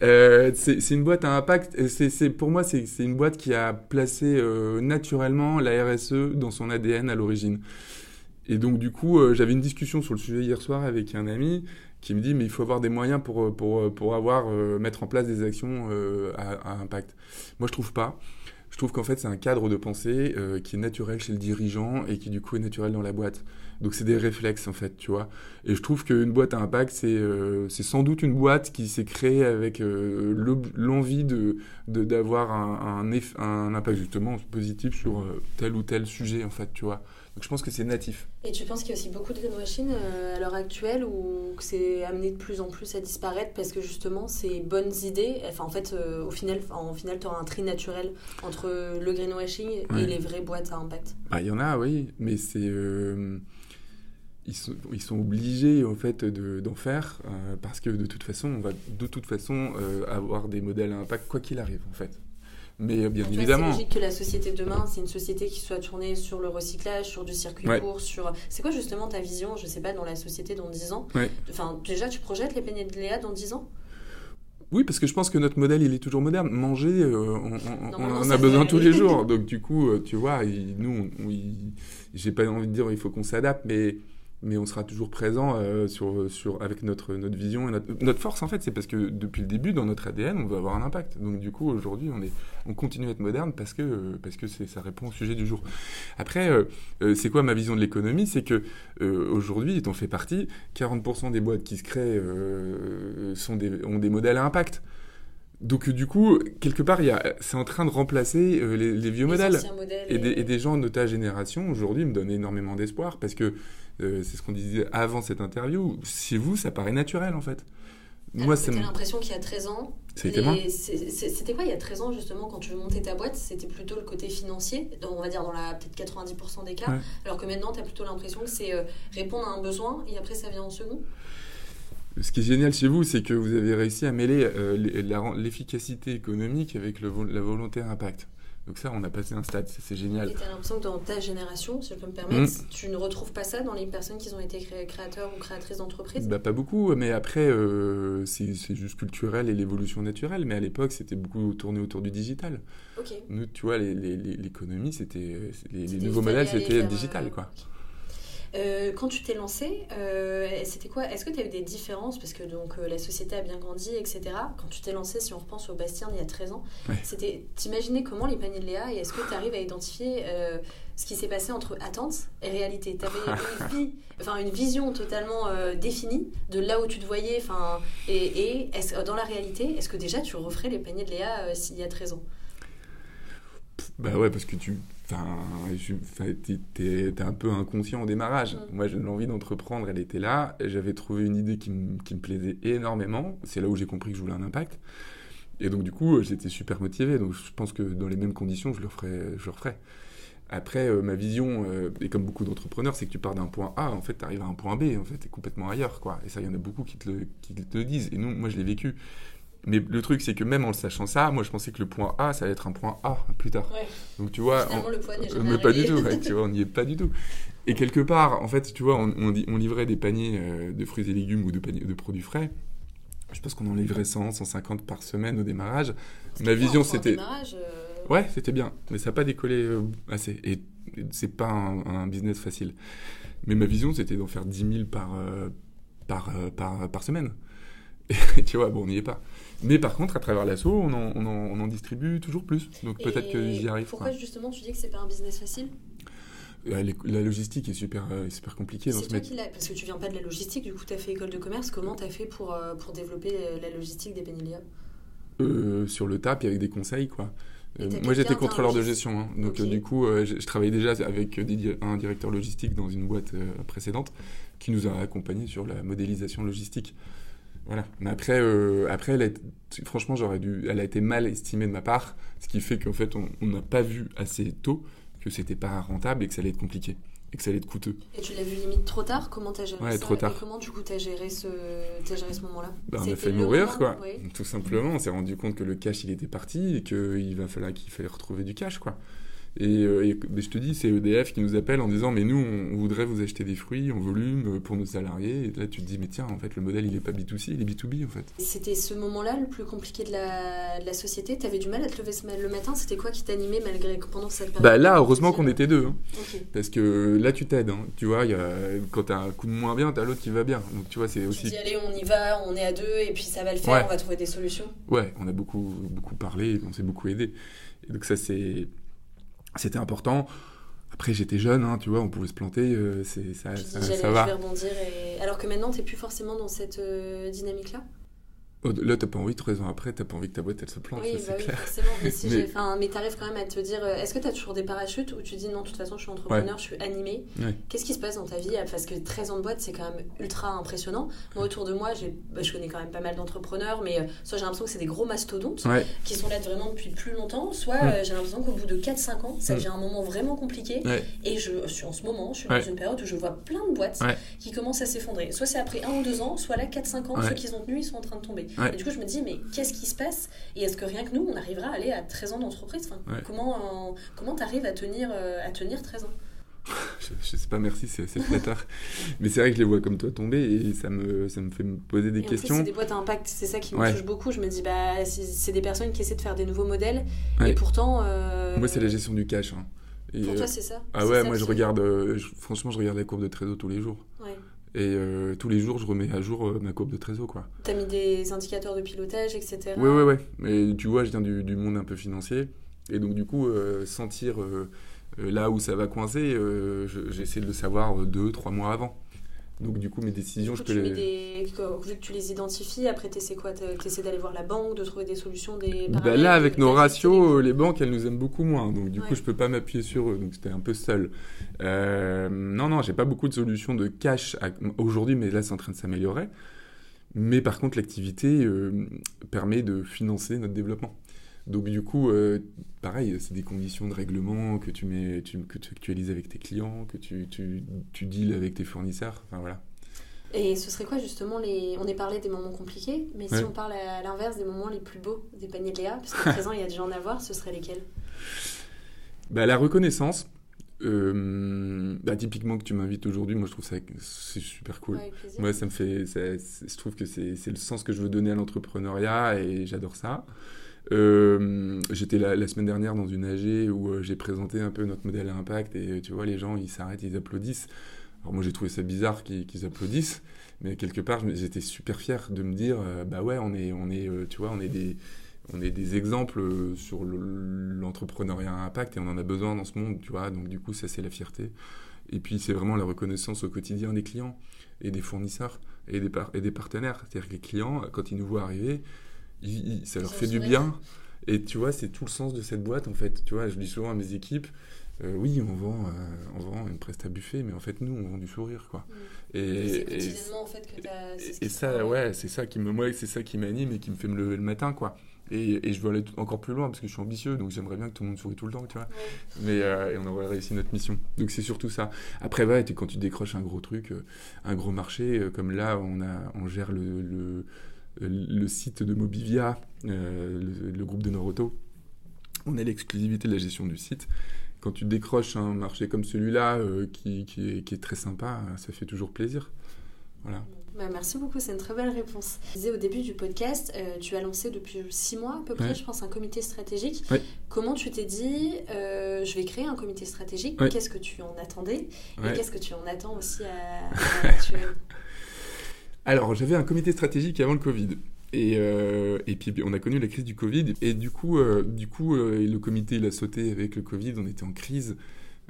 c'est une boîte à impact. C'est pour moi, c'est une boîte qui a placé naturellement la RSE dans son ADN à l'origine. Et donc, du coup, euh, j'avais une discussion sur le sujet hier soir avec un ami qui me dit mais il faut avoir des moyens pour, euh, pour, euh, pour avoir, mettre en place des actions à, impact. Moi, je trouve pas. Je trouve qu'en fait, c'est un cadre de pensée qui est naturel chez le dirigeant et qui, du coup, est naturel dans la boîte. Donc, c'est des réflexes, en fait, tu vois. Et je trouve qu'une boîte à impact, c'est c'est sans doute une boîte qui s'est créée avec l'envie de d'avoir un, un, un, impact, justement, positif sur tel ou tel sujet, en fait, tu vois. Donc je pense que c'est natif. Et tu penses qu'il y a aussi beaucoup de greenwashing euh, à l'heure actuelle ou que c'est amené de plus en plus à disparaître parce que justement ces bonnes idées, enfin en fait euh, au final, en final tu auras un tri naturel entre le greenwashing et les vraies boîtes à impact? Bah, Il y en a, oui, mais c'est... Euh, ils sont, ils sont, obligés en fait d'en faire parce que de toute façon on va de toute façon avoir des modèles à impact quoi qu'il arrive en fait mais euh, bien évidemment. C'est logique que la société de demain, c'est une société qui soit tournée sur le recyclage, sur du circuit court, sur. C'est quoi justement ta vision, je sais pas, dans la société dans 10 ans? Enfin, déjà, tu projettes les peignets de Léa dans 10 ans? Oui, parce que je pense que notre modèle, il est toujours moderne. Manger, euh, on, on, a besoin tous les jours. Donc, du coup, euh, tu vois, nous, j'ai pas envie de dire il faut qu'on s'adapte, mais mais on sera toujours présent euh, sur, sur, avec notre, notre vision et notre, notre force en fait. C'est parce que depuis le début dans notre ADN on veut avoir un impact. Donc du coup aujourd'hui on, est, on continue à être moderne parce que, parce que ça répond au sujet du jour. Après euh, euh, c'est quoi ma vision de l'économie? C'est que aujourd'hui on fait partie 40% des boîtes qui se créent sont des, ont des modèles à impact. Donc du coup, quelque part, c'est en train de remplacer les, vieux modèles. Et, des, et, des, gens de ta génération, aujourd'hui, me donnent énormément d'espoir parce que euh, c'est ce qu'on disait avant cette interview. Chez vous, ça paraît naturel en fait. Moi, c'est l'impression qu'il y a 13 ans. C'était quoi il y a 13 ans justement quand tu veux monter ta boîte C'était plutôt le côté financier, on va dire dans la peut-être 90% des cas, alors que maintenant tu as plutôt l'impression que c'est euh, répondre à un besoin et après ça vient en second. Ce qui est génial chez vous, c'est que vous avez réussi à mêler euh, l'efficacité économique avec le, la volonté à impact. Donc ça, on a passé un stade, c'est génial. Et tu as l'impression que dans ta génération, si je peux me permettre, tu ne retrouves pas ça dans les personnes qui ont été créateurs ou créatrices d'entreprises? Bah, Pas beaucoup, mais après, euh, c'est juste culturel et l'évolution naturelle. Mais à l'époque, c'était beaucoup tourné autour du digital. Nous, tu vois, l'économie, c'était les, nouveaux modèles, c'était digital, quoi. Euh, quand tu t'es lancé, euh, c'était quoi? Est-ce que tu as eu des différences? Parce que donc, euh, la société a bien grandi, etc. Quand tu t'es lancé, si on repense au Bastien il y a 13 ans, c'était t'imaginais comment les paniers de Léa et est-ce que tu arrives à identifier ce qui s'est passé entre attente et réalité? Tu avais une, enfin, une vision totalement définie de là où tu te voyais et, et dans la réalité, est-ce que déjà tu referais les paniers de Léa s'il y a 13 ans? Bah ouais, parce que tu t'es un peu inconscient au démarrage. Mm. Moi, l'envie d'entreprendre, elle était là. J'avais trouvé une idée qui, me plaisait énormément. C'est là où j'ai compris que je voulais un impact. Et donc, du coup, j'étais super motivé. Donc, je pense que dans les mêmes conditions, je le referais. Je le referais. Après, euh, ma vision, euh, et comme beaucoup d'entrepreneurs, c'est que tu pars d'un point A, en fait, tu arrives à un point B, en fait, tu es complètement ailleurs, quoi. Et ça, il y en a beaucoup qui te le, qui te le disent. Et nous, moi, je l'ai vécu. Mais le truc, c'est que même en le sachant ça, moi je pensais que le point A, ça allait être un point A plus tard. Donc tu vois. On... Le point euh, mais pas du tout, tu vois, on n'y est pas du tout. Et quelque part, en fait, tu vois, on, on, livrait des paniers euh, de fruits et légumes ou de, paniers, de produits frais. Je pense qu'on en livrait 100, 150 par semaine au démarrage. Ma vision, c'était. Euh, ouais, c'était bien, mais ça n'a pas décollé assez. Et c'est pas un, business facile. Mais ma vision, c'était d'en faire 10 000 par, par, par, par semaine. Et tu vois, bon, on n'y est pas. Mais par contre, à travers l'assaut, on en, on, on en, distribue toujours plus. Donc peut-être que j'y arrive. Pourquoi justement tu dis que c'est pas un business facile? La, logistique est super, euh, super compliquée dans ce métier. Parce que tu viens pas de la logistique, du coup tu as fait école de commerce. Comment tu as fait pour, euh, pour développer la logistique des Benelia euh, Sur le tap et avec des conseils, quoi. moi j'étais contrôleur de gestion, hein. donc du coup je, travaillais déjà avec un directeur logistique dans une boîte précédente qui nous a accompagnés sur la modélisation logistique. Voilà. Mais après, euh, après elle franchement, j'aurais dû, elle a été mal estimée de ma part, ce qui fait qu'en fait, on n'a pas vu assez tôt que c'était pas rentable et que ça allait être compliqué et que ça allait être coûteux. Et tu l'as vu limite trop tard? Comment t'as géré ouais, ça? trop tard. Et comment du coup t'as géré ce, as géré ce moment-là? Bah, On a fait mourir quoi. Tout simplement, on s'est rendu compte que le cash il était parti et qu'il va falloir qu'il fallait retrouver du cash quoi. Et, euh, je te dis, c'est EDF qui nous appelle en disant Mais nous, on, voudrait vous acheter des fruits en volume euh, pour nos salariés. Et là, tu te dis Mais tiens, en fait, le modèle, il n'est pas B2C, il est B2B, en fait. C'était ce moment-là le plus compliqué de la, de la société? Tu avais du mal à te lever le matin? C'était quoi qui t'animait malgré pendant cette période Bah là, heureusement qu'on était deux. Hein. Parce que là, tu t'aides. Hein. Tu vois, y a, quand tu as un coup de moins bien, tu as l'autre qui va bien. Donc, tu vois, c'est aussi. Tu dis Allez, on y va, on est à deux, et puis ça va le faire, on va trouver des solutions. Ouais, on a beaucoup, beaucoup parlé, on s'est beaucoup aidé. Et donc, ça, c'est c'était important. Après, j'étais jeune, hein, tu vois, on pouvait se planter, euh, c'est, ça, ça, ça, va. Rebondir Alors que maintenant, tu n'es plus forcément dans cette euh, dynamique-là? Là, t'as pas envie, trois ans après, t'as pas envie que ta boîte elle se plante, oui, ça, bah oui, forcément. Mais, si mais... mais t'arrives quand même à te dire, euh, est-ce que t'as toujours des parachutes ou tu dis non, de toute façon, je suis entrepreneur, je suis animé. Qu'est-ce qui se passe dans ta vie Parce que 13 ans de boîte, c'est quand même ultra impressionnant. Moi, autour de moi, bah, je connais quand même pas mal d'entrepreneurs, mais euh, soit j'ai l'impression que c'est des gros mastodontes qui sont là vraiment depuis plus longtemps, soit euh, j'ai l'impression qu'au bout de 4-5 ans, ça devient un moment vraiment compliqué. Et je suis en ce moment, je suis dans une période où je vois plein de boîtes qui commencent à s'effondrer. Soit c'est après 1 ou 2 ans, soit là 4-5 ans, ceux qui ont tenu, ils sont en train de tomber. Et du coup, je me dis, mais qu'est-ce qui se passe Et est-ce que rien que nous, on arrivera à aller à 13 ans d'entreprise enfin, Comment comment tu arrives à tenir, euh, à tenir 13 ans je, sais pas, merci, c'est flatteur. Mais c'est vrai que je les vois comme toi tomber et ça me, ça me fait me poser des questions. C'est des boîtes à impact, c'est ça qui me touche beaucoup. Je me dis, bah, c'est des personnes qui essaient de faire des nouveaux modèles et pourtant. Euh, moi, c'est la gestion du cash. Hein. Pour toi, c'est ça Ah ouais, moi, je regarde, euh, franchement, je regarde la courbe de Trésor tous les jours. Ouais. Et euh, tous les jours, je remets à jour euh, ma courbe de trésor. quoi. Tu as mis des indicateurs de pilotage, etc. Oui, oui, oui. Mais tu vois, je viens du, monde un peu financier. Et donc, du coup, euh, sentir là où ça va coincer, j'essaie de le savoir deux, trois mois avant. Donc du coup, mes décisions, je peux les... Des... Vu que tu les identifies, après, tu essaies quoi Tu essaies d'aller voir la banque, de trouver des solutions, des bah Là, avec nos ratios, les banques, elles nous aiment beaucoup moins. Donc du coup, je peux pas m'appuyer sur eux. Donc c'était un peu seul. Euh, non, non, j'ai pas beaucoup de solutions de cash aujourd'hui, mais là, c'est en train de s'améliorer. Mais par contre, l'activité euh, permet de financer notre développement. Donc du coup, euh, pareil, c'est des conditions de règlement que tu mets, que tu actualises avec tes clients, que tu, tu, tu deals avec tes fournisseurs. Enfin voilà. Et ce serait quoi justement les... On est parlé des moments compliqués, mais si on parle à l'inverse des moments les plus beaux des paniers de Léa, parce qu'à présent il y a déjà en avoir, ce seraient lesquels? Bah, La reconnaissance. Euh, bah, typiquement que tu m'invites aujourd'hui, moi je trouve ça c'est super cool. Ouais. Moi ça me fait, ça- je trouve que c'est c'est le sens que je veux donner à l'entrepreneuriat et j'adore ça. Euh, J'étais la, semaine dernière dans une AG où euh, j'ai présenté un peu notre modèle à impact et euh, tu vois les gens ils s'arrêtent, ils applaudissent. Alors moi j'ai trouvé ça bizarre qu'ils applaudissent, mais quelque part j'étais super fier de me dire bah ouais on est on est tu vois on est des on est des exemples sur le- l'entrepreneuriat à impact et on en a besoin dans ce monde tu vois donc du coup ça c'est la fierté. Et puis c'est vraiment la reconnaissance au quotidien des clients et des fournisseurs et des, et des partenaires. C'est-à-dire que les clients, quand ils nous voient arriver, ils- ça leur fait du bien. Et tu vois, c'est tout le sens de cette boîte en fait. Tu vois, je dis souvent à mes équipes, euh, oui, on vend, euh, on vend une presta buffet, mais en fait nous, on vend du sourire, quoi. Mm. Et, et- en fait que ce et ça, ouais, c'est ça qui me, moi, c'est ça qui m'anime et qui me fait me lever le matin, quoi. Et, et je veux aller encore plus loin parce que je suis ambitieux, donc j'aimerais bien que tout le monde sourit tout le temps, tu vois. Ouais. Mais euh, et on aurait réussi notre mission. Donc c'est surtout ça. Après, ouais, quand tu décroches un gros truc, euh, un gros marché, comme là, on, a, on gère le, le, le site de Mobivia, euh, le, le groupe de Noroto. On a l'exclusivité de la gestion du site. Quand tu décroches un marché comme celui-là, euh, qui, qui, est, qui est très sympa, euh, ça fait toujours plaisir. Voilà. Bah, merci beaucoup, c'est une très belle réponse. Je disais au début du podcast, euh, tu as lancé depuis six mois à peu près, Ouais. je pense, un comité stratégique. Ouais. Comment tu t'es dit, euh, je vais créer un comité stratégique Ouais. Qu'est-ce que tu en attendais. Et qu'est-ce que tu en attends aussi à, à Alors, j'avais un comité stratégique avant le Covid. Et, euh, et puis on a connu la crise du Covid. Et du coup, euh, euh, le comité il a sauté avec le Covid, on était en crise,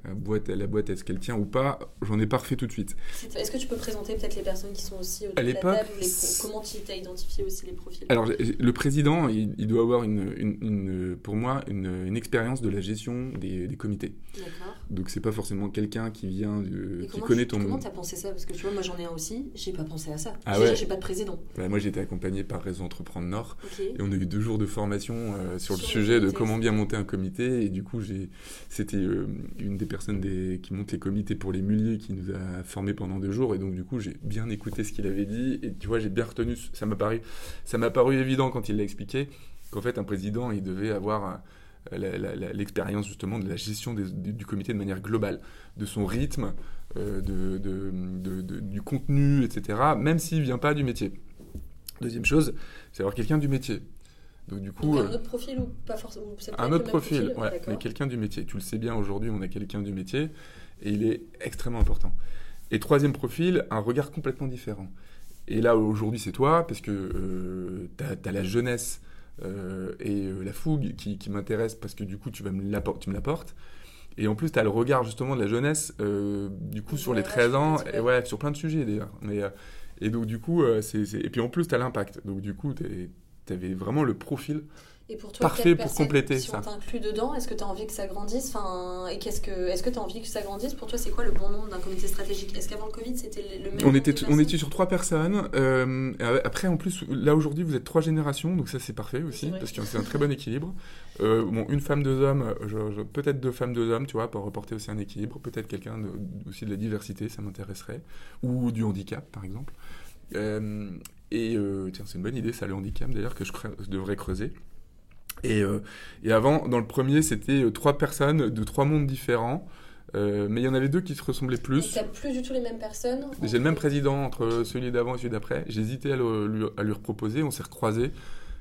Euh, boîte, la boîte est-ce qu'elle tient ou pas, j'en ai pas refait tout de suite. Est-ce que tu peux présenter peut-être les personnes qui sont aussi autour À de la table les Comment tu as identifié aussi les profils? Alors le président, il, il doit avoir une, une- une- pour moi une, expérience de la gestion des, des comités. D'accord. Donc c'est pas forcément quelqu'un qui vient, de, qui connaît tu- ton... Comment t'as pensé ça? Parce que tu vois, moi j'en ai un aussi, j'ai pas pensé à ça. Ah Déjà, ouais? j'ai pas de président. Bah, moi j'ai été accompagné par Réseau Entreprendre Nord. Et on a eu deux jours de formation euh, sur le Sur le sujet de comment bien monter un comité. Et du coup, c'était euh, une des personnes des, qui monte les comités pour les muliers qui nous a formés pendant deux jours. Et donc, du coup, j'ai bien écouté ce qu'il avait dit. Et tu vois, j'ai bien retenu. Ça m'a paru, ça m'a paru évident quand il l'a expliqué qu'en fait, un président, il devait avoir euh, l'expérience justement de la gestion du, comité de manière globale, de son rythme, euh, de, du contenu, etc. Même s'il vient pas du métier. Deuxième chose, c'est avoir quelqu'un du métier. Donc du coup, Donc, euh, un autre profil ou pas forcément un autre profil, ouais, mais quelqu'un du métier. Tu le sais bien, aujourd'hui, on a quelqu'un du métier et il est extrêmement important. Et troisième profil, un regard complètement différent. Et là, aujourd'hui, c'est toi, parce que tu as, la jeunesse euh, et euh, la fougue qui, qui m'intéressent, parce que du coup, tu, vas me tu me l'apportes. Et en plus, tu as le regard justement de la jeunesse, euh, du coup, sur les ouais, 13 sur ans, et ouais, sur plein de sujets d'ailleurs. Mais, euh, et donc, du coup, euh, c'est, c'est- et puis en plus, tu as l'impact. Donc, du coup, tu avais vraiment le profil Et pour toi, Parfait pour compléter si ça. on t'inclut dedans, est-ce que tu as envie que ça grandisse enfin, Et qu'est-ce que, est-ce que tu as envie que ça grandisse? Pour toi, c'est quoi le bon nombre d'un comité stratégique? Est-ce qu'avant le Covid, c'était le même On était, on était sur trois personnes. euh, après, en plus, là aujourd'hui, vous êtes trois générations, donc ça c'est parfait aussi, parce que c'est un très bon équilibre. Euh, bon, une femme, deux hommes, euh, je- je- peut-être deux femmes, deux hommes, tu vois, pour reporter aussi un équilibre. Peut-être quelqu'un de- aussi de la diversité, ça m'intéresserait. Ou du handicap, par exemple. Euh, et euh, tiens, c'est une bonne idée, ça, le handicap d'ailleurs, que je, cre- je devrais creuser. Et, euh, et avant, dans le premier, c'était euh, trois personnes de trois mondes différents. Euh, mais il y en avait deux qui se ressemblaient plus. Tu plus du tout les mêmes personnes J'ai le même président entre celui d'avant et celui d'après. J'hésitais à, le- lui, à lui reproposer, on s'est recroisés.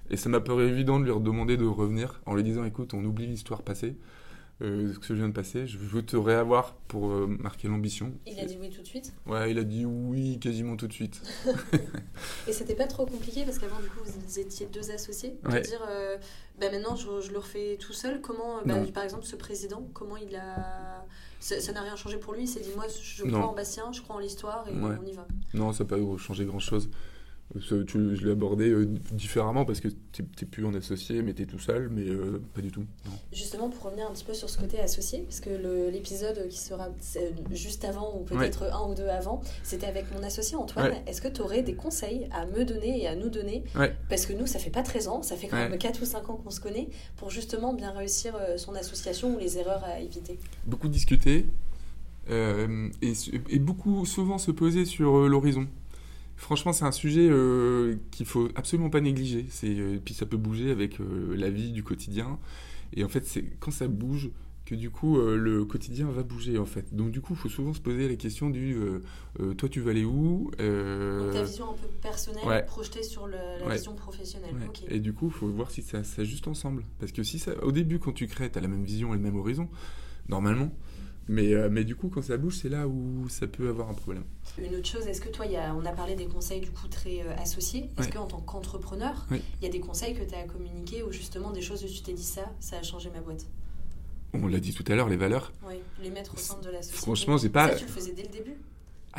Et ça m'a paru évident de lui redemander de revenir en lui disant écoute, on oublie l'histoire passée, euh, ce que je viens de passer, je veux te réavoir pour euh, marquer l'ambition. Il a dit oui tout de suite? Ouais, il a dit oui quasiment tout de suite. Et c'était pas trop compliqué parce qu'avant, du coup, vous étiez deux associés. De Ouais. dire, euh, bah maintenant, je, je le refais tout seul. Comment, bah, Non. par exemple, ce président, comment il a. Ça n'a rien changé pour lui. Il s'est dit, moi, je Non. crois en Bastien, je crois en l'histoire et Ouais. on y va. Non, ça n'a pas changé grand-chose. Ça, tu- je l'ai abordé euh, différemment parce que tu n'es plus en associé, mais tu es tout seul, mais euh, pas du tout. non. Justement, pour revenir un petit peu sur ce côté associé, parce que l'épisode qui sera c'est juste avant ou peut-être un ou deux avant, c'était avec mon associé Antoine. Ouais. Est-ce que tu aurais des conseils à me donner et à nous donner? Ouais. Parce que nous, ça fait pas 13 ans, ça fait quand même 4 ou 5 ans qu'on se connaît, pour justement bien réussir euh, son association ou les erreurs à éviter. Beaucoup discuter euh, et, et beaucoup souvent se poser sur euh, l'horizon. Franchement, c'est un sujet euh, qu'il faut absolument pas négliger. C'est euh, puis ça peut bouger avec euh, la vie du quotidien. Et en fait, c'est quand ça bouge, que du coup euh, le quotidien va bouger en fait. Donc du coup, il faut souvent se poser la question du toi tu vas aller où Donc ta vision un peu personnelle projetée sur le, la vision professionnelle. Et du coup, il faut voir si ça s'ajuste ensemble. Parce que si ça, au début, quand tu crées, tu as la même vision et le même horizon, normalement. Mais, mais du coup, quand ça bouge, c'est là où ça peut avoir un problème. Une autre chose, est-ce que toi, y a, on a parlé des conseils du coup très associés. Est-ce qu'en tant qu'entrepreneur, il y a des conseils que tu as à communiquer ou justement des choses où tu t'es dit ça, ça a changé ma boîte? On l'a dit tout à l'heure, les valeurs. Oui, les mettre au centre de la société. Franchement, j'ai pas. Ça, tu le faisais dès le début?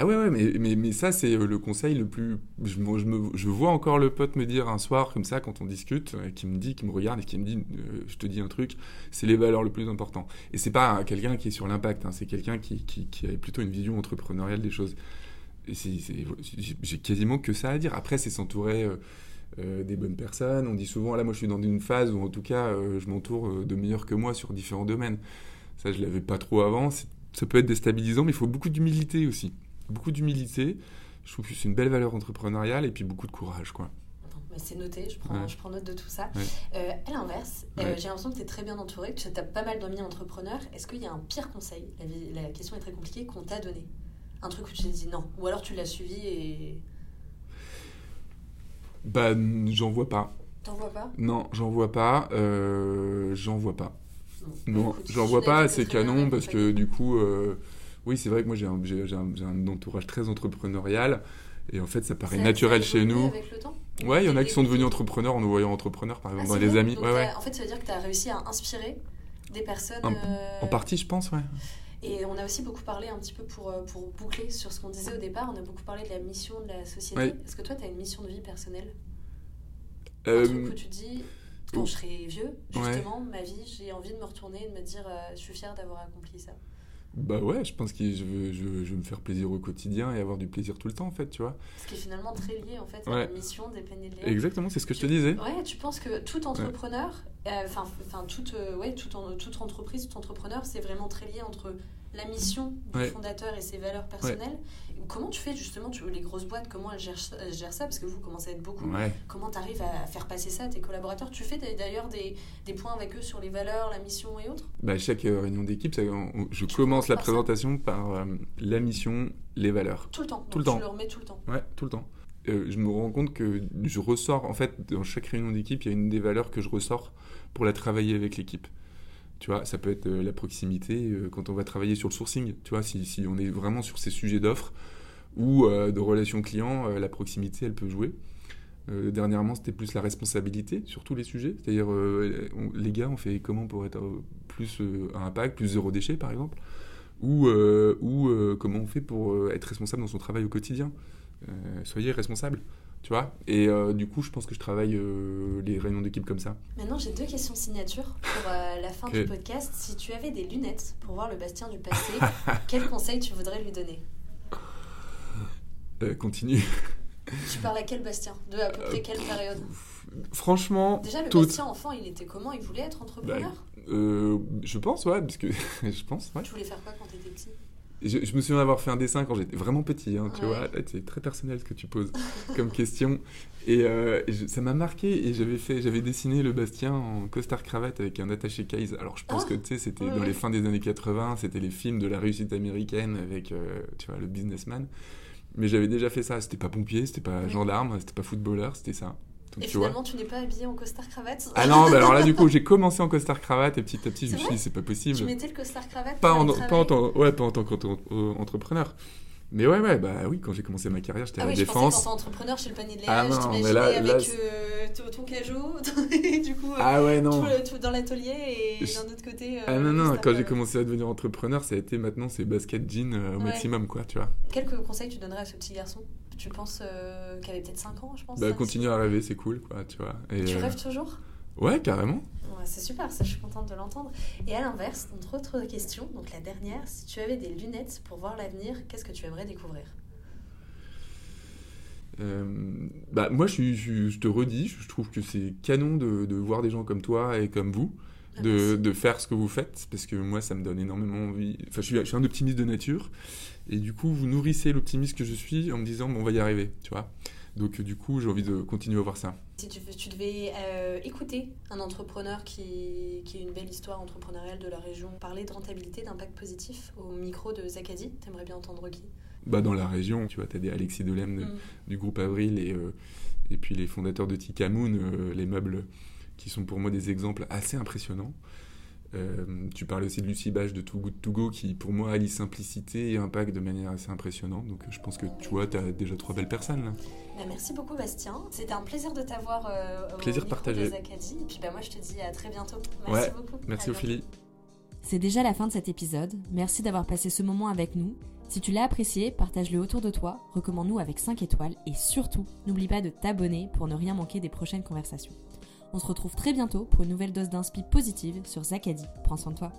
Ah ouais, ouais, mais, mais, mais ça, c'est euh, le conseil le plus. Je, me, je, vois encore le pote me dire un soir, comme ça, quand on discute, euh, qui me dit, qui me regarde et qui me dit euh, Je te dis un truc, c'est les valeurs le plus important. Et c'est pas quelqu'un qui est sur l'impact, hein, c'est quelqu'un qui, qui, a plutôt une vision entrepreneuriale des choses. J'ai quasiment que ça à dire. Après, c'est s'entourer. Des bonnes personnes. On dit souvent, là, moi, je suis dans une phase où, en tout cas, je m'entoure de meilleurs que moi sur différents domaines. Ça, je l'avais pas trop avant. Ça peut être déstabilisant, mais il faut beaucoup d'humilité aussi. Beaucoup d'humilité. Je trouve que c'est une belle valeur entrepreneuriale et puis beaucoup de courage, quoi. C'est noté, je prends, je prends note de tout ça. à l'inverse, j'ai l'impression que tu es très bien entouré, que tu as pas mal d'amis entrepreneurs. Est-ce qu'il y a un pire conseil? La, la question est très compliquée qu'on t'a donné Un truc où tu t'es dit non, ou alors tu l'as suivi et bah, j'en vois pas. T'en vois pas? Non, j'en vois pas. Euh, j'en vois pas. Non, j'en vois pas, c'est canon parce que du coup, euh, oui, c'est vrai que moi j'ai un, un, entourage très entrepreneurial et en fait ça paraît naturel chez nous. Avec le temps? Ouais, il y en a qui sont devenus entrepreneurs en nous voyant entrepreneurs, par exemple, ah, dans des amis. Ouais, ouais. En fait, ça veut dire que tu as réussi à inspirer des personnes. En, en partie, je pense, ouais. Et on a aussi beaucoup parlé un petit peu pour, euh, pour boucler sur ce qu'on disait au départ, on a beaucoup parlé de la mission de la société. Est-ce que toi, tu as une mission de vie personnelle? Euh... Un truc où tu dis, quand je serai vieux, justement, ma vie, j'ai envie de me retourner et de me dire, euh, je suis fière d'avoir accompli ça. Bah ouais, je pense que je veux, je, veux, me faire plaisir au quotidien et avoir du plaisir tout le temps, en fait, tu vois. Ce qui est finalement très lié, en fait, à la mission des de Exactement, c'est ce que je te disais. Ouais, tu penses que tout entrepreneur, euh, enfin, enfin toute, euh, ouais, toute, toute entreprise, tout entrepreneur, c'est vraiment très lié entre la mission du fondateur et ses valeurs personnelles. Comment tu fais justement, tu, les grosses boîtes, comment elles gèrent, ça Parce que vous commencez à être beaucoup? Comment tu arrives à faire passer ça à tes collaborateurs? Tu fais d'ailleurs des, des, points avec eux sur les valeurs, la mission et autres? Bah, Chaque euh, réunion d'équipe, je commence la présentation par euh, la mission, les valeurs. Tout le temps. Tout le temps. Tu le remets tout le temps. Ouais, tout le temps. Euh, je me rends compte que je ressors, en fait, dans chaque réunion d'équipe, il y a une des valeurs que je ressors pour la travailler avec l'équipe. Tu vois, ça peut être la proximité quand on va travailler sur le sourcing. Tu vois, si, on est vraiment sur ces sujets d'offres, ou euh, de relations clients, euh, la proximité, elle peut jouer. Euh, dernièrement, c'était plus la responsabilité sur tous les sujets. C'est-à-dire, les gars, on fait comment pour être plus à impact, plus zéro déchet, par exemple? Ou, ou comment on fait pour être responsable dans son travail au quotidien? Soyez responsable, tu vois Et du coup, je pense que je travaille les réunions d'équipe comme ça. Maintenant, j'ai deux questions signature pour la fin du podcast. Si tu avais des lunettes pour voir le Bastien du passé, quel conseil tu voudrais lui donner? Euh, continue. Tu parles à quel Bastien? De à peu près quelle période? Franchement. Déjà, le Bastien enfant, il était comment? Il voulait être entrepreneur? Bah, euh, Je pense, ouais, parce que je pense, ouais. Tu voulais faire quoi quand t'étais petit? Je, me souviens d'avoir fait un dessin quand j'étais vraiment petit, hein, tu vois. C'est très personnel ce que tu poses comme question. Et, euh, ça m'a marqué et j'avais fait, j'avais dessiné le Bastien en costard cravate avec un attaché case. Alors je pense ah que tu sais, c'était dans les fins des années 80, c'était les films de la réussite américaine avec, tu vois, le businessman. Mais j'avais déjà fait ça. C'était pas pompier, c'était pas gendarme, c'était pas footballeur, c'était ça. Et finalement, tu n'es pas habillé en costard cravate Ah non, alors là, du coup, j'ai commencé en costard cravate et petit à petit, je me suis dit, c'est pas possible. Tu mettais le costard cravate pas, en, pas en, tant, ouais, pas en tant qu'entrepreneur. Mais ouais, ouais, bah oui, quand j'ai commencé ma carrière, j'étais ah à la oui, défense. Je pensais entrepreneur chez le panier de lait, ah je t'imaginais avec là, euh, ton cajot, et du coup, euh, ah ouais, non. Tout, dans l'atelier, et d'un autre côté. Euh, ah non, non, quand j'ai commencé à devenir entrepreneur, ça a été maintenant, c'est basket jean au maximum, quoi, tu vois. Quel conseil tu donnerais à ce petit garçon? Tu penses qu'il avait peut-être 5 ans, je pense Bah, continue à rêver, c'est cool, quoi, tu vois. Et, tu rêves toujours? Ouais, carrément. c'est super, ça, je suis contente de l'entendre. Et à l'inverse, notre autre question, donc la dernière, si tu avais des lunettes pour voir l'avenir, qu'est-ce que tu aimerais découvrir? Euh, bah, moi, je, je, te redis, je trouve que c'est canon de, de, voir des gens comme toi et comme vous, ah, de, de, faire ce que vous faites, parce que moi, ça me donne énormément envie. Enfin, je suis, je suis un optimiste de nature, et du coup, vous nourrissez l'optimiste que je suis en me disant, bon, on va y arriver, tu vois. Donc du coup, j'ai envie de continuer à voir ça. Si tu, tu devais euh, écouter un entrepreneur qui, qui a une belle histoire entrepreneuriale de la région, parler de rentabilité, d'impact positif au micro de Zakadi, t'aimerais bien entendre qui? Bah, Dans la région, tu vois, tu as des Alexis Delem mm. du groupe Avril et, euh, et puis les fondateurs de Tikamoon, euh, les meubles qui sont pour moi des exemples assez impressionnants. Euh, tu parles aussi de Lucie Bage de Too Good To Go qui pour moi allie simplicité et impact de manière assez impressionnante. Donc je pense que tu vois, tu as déjà trois belles personnes là. Bah, merci beaucoup Bastien. C'était un plaisir de t'avoir euh, plaisir partagé. Et puis bah, moi je te dis à très bientôt. Merci beaucoup. Merci Ophélie. C'est déjà la fin de cet épisode. Merci d'avoir passé ce moment avec nous. Si tu l'as apprécié, partage-le autour de toi, recommande-nous avec 5 étoiles et surtout, n'oublie pas de t'abonner pour ne rien manquer des prochaines conversations. On se retrouve très bientôt pour une nouvelle dose d'inspi positive sur Zakadi. Prends soin de toi.